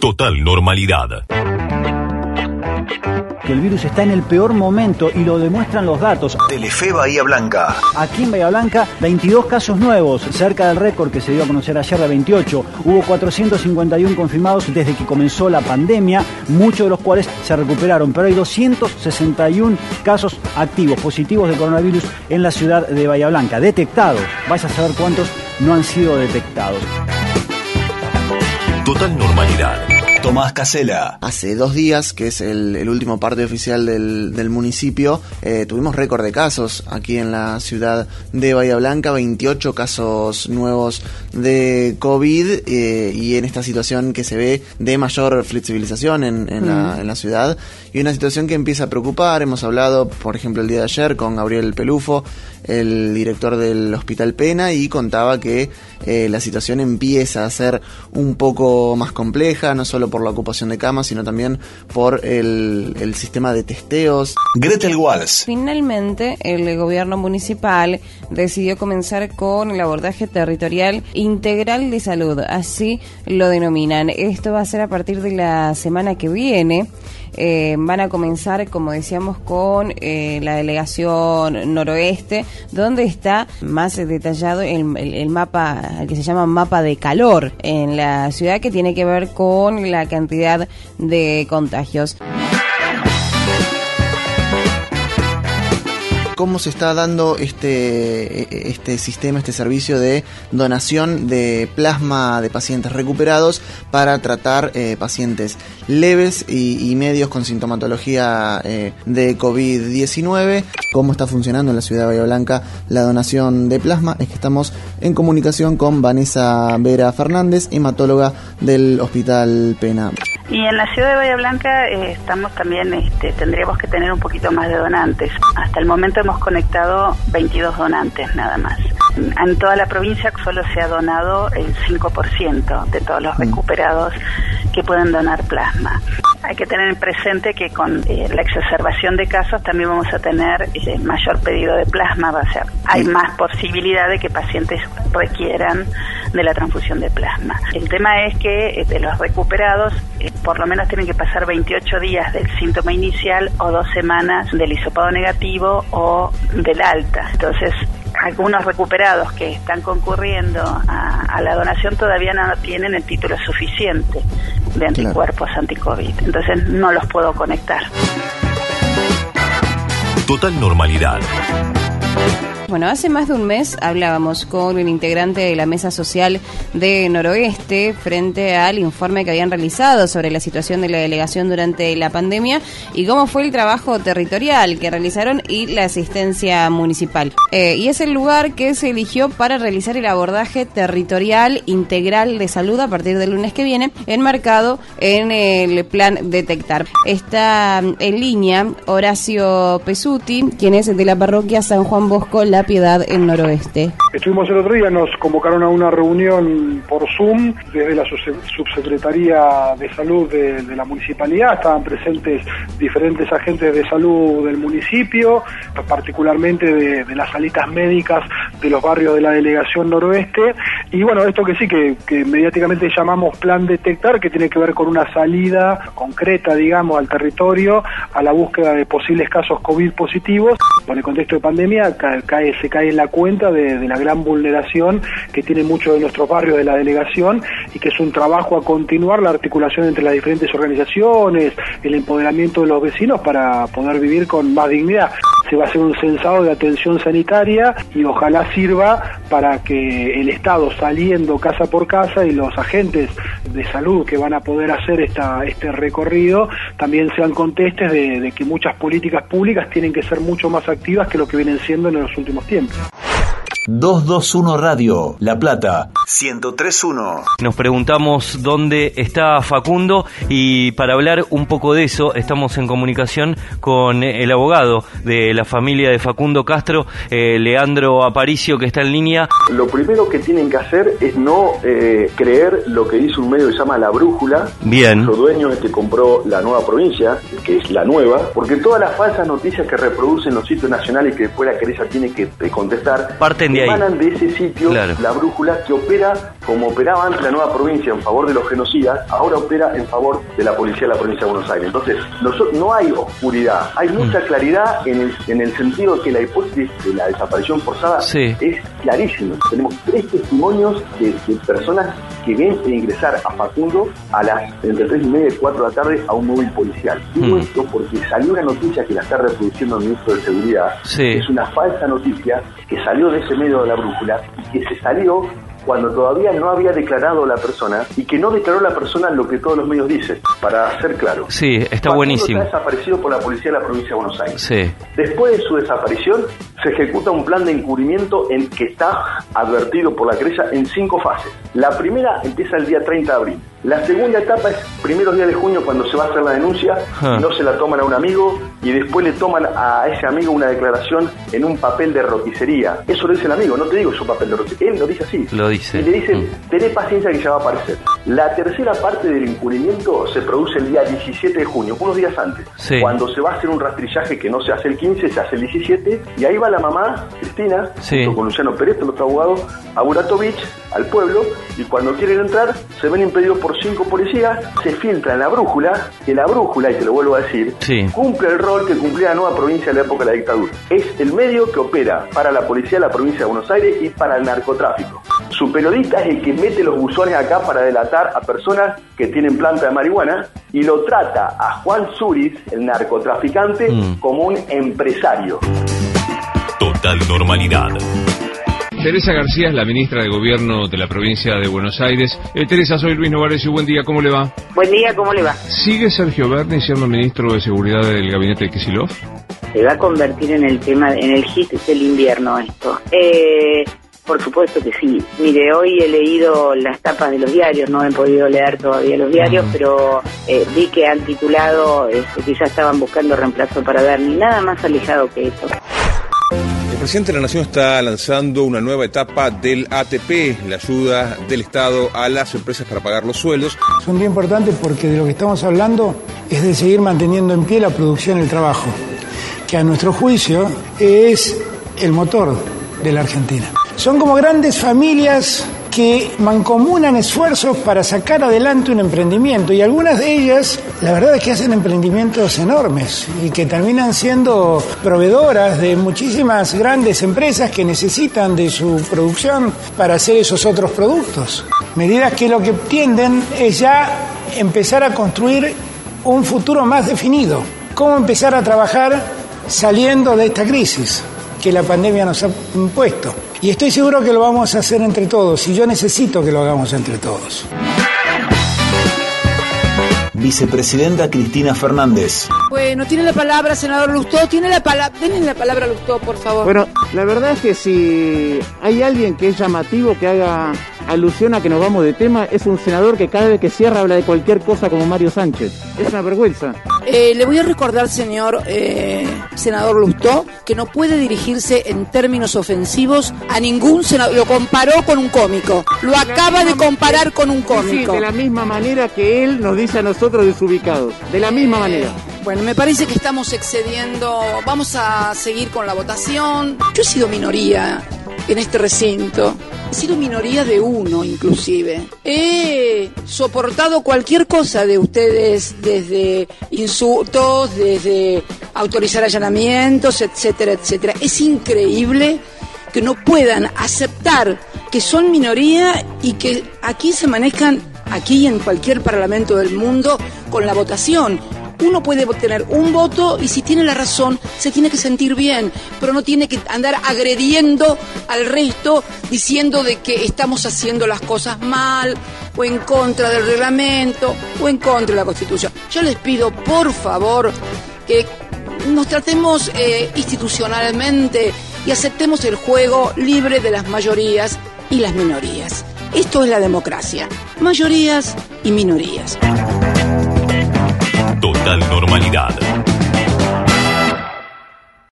Total normalidad que el virus está en el peor momento y lo demuestran los datos. Telefe Bahía Blanca. Aquí en Bahía Blanca, 22 casos nuevos, cerca del récord que se dio a conocer ayer de 28. Hubo 451 confirmados desde que comenzó la pandemia, muchos de los cuales se recuperaron, pero hay 261 casos activos, positivos de coronavirus en la ciudad de Bahía Blanca, detectados. Vais a saber cuántos no han sido detectados. Total normalidad. Tomás Casela. Hace dos días, que es el, último parte oficial del, municipio, eh, tuvimos récord de casos aquí en la ciudad de Bahía Blanca, 28 casos nuevos de COVID eh, y en esta situación que se ve de mayor flexibilización en, la, mm. en la ciudad y una situación que empieza a preocupar. Hemos hablado, por ejemplo, el día de ayer con Gabriel Pelufo, el director del Hospital Pena, y contaba que eh, la situación empieza a ser un poco más compleja, no solo por la ocupación de camas, sino también por el, sistema de testeos. Gretel Walls. Finalmente, el gobierno municipal decidió comenzar con el abordaje territorial integral de salud, así lo denominan. Esto va a ser a partir de la semana que viene. Eh, van a comenzar, como decíamos, con eh, la delegación noroeste, donde está más detallado el, el, mapa, que se llama mapa de calor en la ciudad, que tiene que ver con la cantidad de contagios. Cómo se está dando este, este sistema, este servicio de donación de plasma de pacientes recuperados para tratar eh, pacientes leves y, medios con sintomatología eh, de COVID-19. ¿Cómo está funcionando en la ciudad de Bahía Blanca la donación de plasma? Es que estamos en comunicación con Vanessa Vera Fernández, hematóloga del Hospital Pena. Y en la ciudad de Bahía Blanca eh, estamos también, este, tendríamos que tener un poquito más de donantes. Hasta el momento hemos conectado 22 donantes nada más. En toda la provincia solo se ha donado el 5% de todos los mm. recuperados que pueden donar plasma. Hay que tener presente que con eh, la exacerbación de casos también vamos a tener eh, mayor pedido de plasma, va a ser, hay más posibilidad de que pacientes requieran de la transfusión de plasma. El tema es que eh, de los recuperados por lo menos tienen que pasar 28 días del síntoma inicial o dos semanas del hisopado negativo o del alta. Entonces, algunos recuperados que están concurriendo a, la donación todavía no tienen el título suficiente de anticuerpos anti-COVID. Entonces no los puedo conectar. Total normalidad. Bueno, hace más de un mes hablábamos con el integrante de la mesa social de Noroeste frente al informe que habían realizado sobre la situación de la delegación durante la pandemia y cómo fue el trabajo territorial que realizaron y la asistencia municipal. Eh, y es el lugar que se eligió para realizar el abordaje territorial integral de salud a partir del lunes que viene, enmarcado en el plan Detectar. Está en línea Horacio Pesuti, quien es de la parroquia San Juan Bosco la Piedad en Noroeste. Estuvimos el otro día, nos convocaron a una reunión por Zoom desde la Subsecretaría de Salud de, la Municipalidad, estaban presentes diferentes agentes de salud del municipio, particularmente de, las salitas médicas de los barrios de la Delegación Noroeste, y bueno, esto que sí, que, que mediáticamente llamamos Plan Detectar, que tiene que ver con una salida concreta, digamos, al territorio, a la búsqueda de posibles casos COVID positivos. Por el contexto de pandemia, se cae en la cuenta de, la gran vulneración que tiene muchos de nuestros barrios de la delegación y que es un trabajo a continuar la articulación entre las diferentes organizaciones, el empoderamiento de los vecinos para poder vivir con más dignidad. Se va a hacer un censado de atención sanitaria y ojalá sirva para que el Estado saliendo casa por casa y los agentes de salud que van a poder hacer esta, este recorrido también sean contestes de, de que muchas políticas públicas tienen que ser mucho más activas que lo que vienen siendo en los últimos tiempos. 221 Radio, La Plata, 1031. Nos preguntamos dónde está Facundo y para hablar un poco de eso estamos en comunicación con el abogado de la familia de Facundo Castro, eh, Leandro Aparicio, que está en línea. Lo primero que tienen que hacer es no eh, creer lo que dice un medio que se llama La Brújula. Bien. Su dueño es que compró la nueva provincia, que es la nueva, porque todas las falsas noticias que reproducen los sitios nacionales que después la querella tiene que contestar. Parten de ahí. emanan de ese sitio Claro. la brújula que opera como operaba antes la nueva provincia en favor de los genocidas, ahora opera en favor de la policía de la provincia de Buenos Aires. Entonces, no hay oscuridad, hay mucha Mm. claridad en el, en el sentido que la hipótesis de la desaparición forzada Sí. es clarísima. Tenemos tres testimonios de, de personas que ven ingresar a Facundo a las entre 3 y media y 4 de la tarde a un móvil policial. Digo Mm. esto porque salió una noticia que la está reproduciendo el ministro de Seguridad. Sí. Es una falsa noticia que salió de ese medio de la brújula y que se salió cuando todavía no había declarado la persona y que no declaró la persona lo que todos los medios dicen, para ser claro. Sí, está Facundo buenísimo. Está desaparecido por la policía de la provincia de Buenos Aires. Sí. Después de su desaparición, se ejecuta un plan de encubrimiento en que está advertido por la querella en cinco fases. La primera empieza el día 30 de abril. La segunda etapa es primeros días de junio cuando se va a hacer la denuncia, Ah. no se la toman a un amigo y después le toman a ese amigo una declaración en un papel de roticería. Eso lo dice el amigo, no te digo su papel de roticería, él lo dice así. Lo dice. Y le dicen, Mm. tené paciencia que ya va a aparecer. La tercera parte del encubrimiento se produce el día 17 de junio, unos días antes. Sí. Cuando se va a hacer un rastrillaje que no se hace el 15, se hace el 17, y ahí va la mamá, Cristina, Sí. junto con Luciano Pérez, el otro abogado, a Buratovich, al pueblo, y cuando quieren entrar, se ven impedidos por cinco policías, se filtra en la brújula, que la brújula, y te lo vuelvo a decir, Sí. cumple el rol que cumplía la nueva provincia en la época de la dictadura. Es el medio que opera para la policía de la provincia de Buenos Aires y para el narcotráfico. Su periodista es el que mete los buzones acá para delatar a personas que tienen planta de marihuana y lo trata a Juan Zuriz, el narcotraficante, Mm. como un empresario. Total normalidad. Teresa García es la ministra de Gobierno de la provincia de Buenos Aires. Eh, Teresa, soy Luis Novares y buen día, ¿cómo le va? Buen día, ¿cómo le va? ¿Sigue Sergio Berni siendo ministro de Seguridad del gabinete de Kisilov? Se va a convertir en el tema, en el hit del invierno esto. Eh, por supuesto que sí. Mire, hoy he leído las tapas de los diarios, no he podido leer todavía los diarios, pero eh, vi que han titulado este, que ya estaban buscando reemplazo para Bernie. Nada más alejado que eso. Presidente de la Nación está lanzando una nueva etapa del ATP, la ayuda del Estado a las empresas para pagar los sueldos. Es un día importante porque de lo que estamos hablando es de seguir manteniendo en pie la producción y el trabajo, que a nuestro juicio es el motor de la Argentina. Son como grandes familias que mancomunan esfuerzos para sacar adelante un emprendimiento y algunas de ellas, la verdad es que hacen emprendimientos enormes y que terminan siendo proveedoras de muchísimas grandes empresas que necesitan de su producción para hacer esos otros productos. Medidas que lo que tienden es ya empezar a construir un futuro más definido. ¿Cómo empezar a trabajar saliendo de esta crisis que la pandemia nos ha impuesto? Y estoy seguro que lo vamos a hacer entre todos y yo necesito que lo hagamos entre todos. Vicepresidenta Cristina Fernández. Bueno, tiene la palabra, senador Lustó. Tiene la palabra. Denle la palabra a Lustó, por favor. Bueno, la verdad es que si hay alguien que es llamativo, que haga alusión a que nos vamos de tema, es un senador que cada vez que cierra habla de cualquier cosa como Mario Sánchez. Es una vergüenza. Eh, le voy a recordar, señor eh, senador Lustó, que no puede dirigirse en términos ofensivos a ningún senador. Lo comparó con un cómico. Lo acaba de comparar con un Sí, cómico. de la misma manera que él nos dice a nosotros desubicados. De la misma manera. Bueno, me parece que estamos excediendo. Vamos a seguir con la votación. Yo he sido minoría en este recinto. Sido minoría de uno, inclusive. He soportado cualquier cosa de ustedes, desde insultos, desde autorizar allanamientos, etcétera, etcétera. Es increíble que no puedan aceptar que son minoría y que aquí se manejan, aquí en cualquier parlamento del mundo, con la votación. Uno puede tener un voto y si tiene la razón se tiene que sentir bien, pero no tiene que andar agrediendo al resto diciendo de que estamos haciendo las cosas mal o en contra del reglamento o en contra de la Constitución. Yo les pido, por favor, que nos tratemos eh, institucionalmente y aceptemos el juego libre de las mayorías y las minorías. Esto es la democracia. Mayorías y minorías. Total normalidad.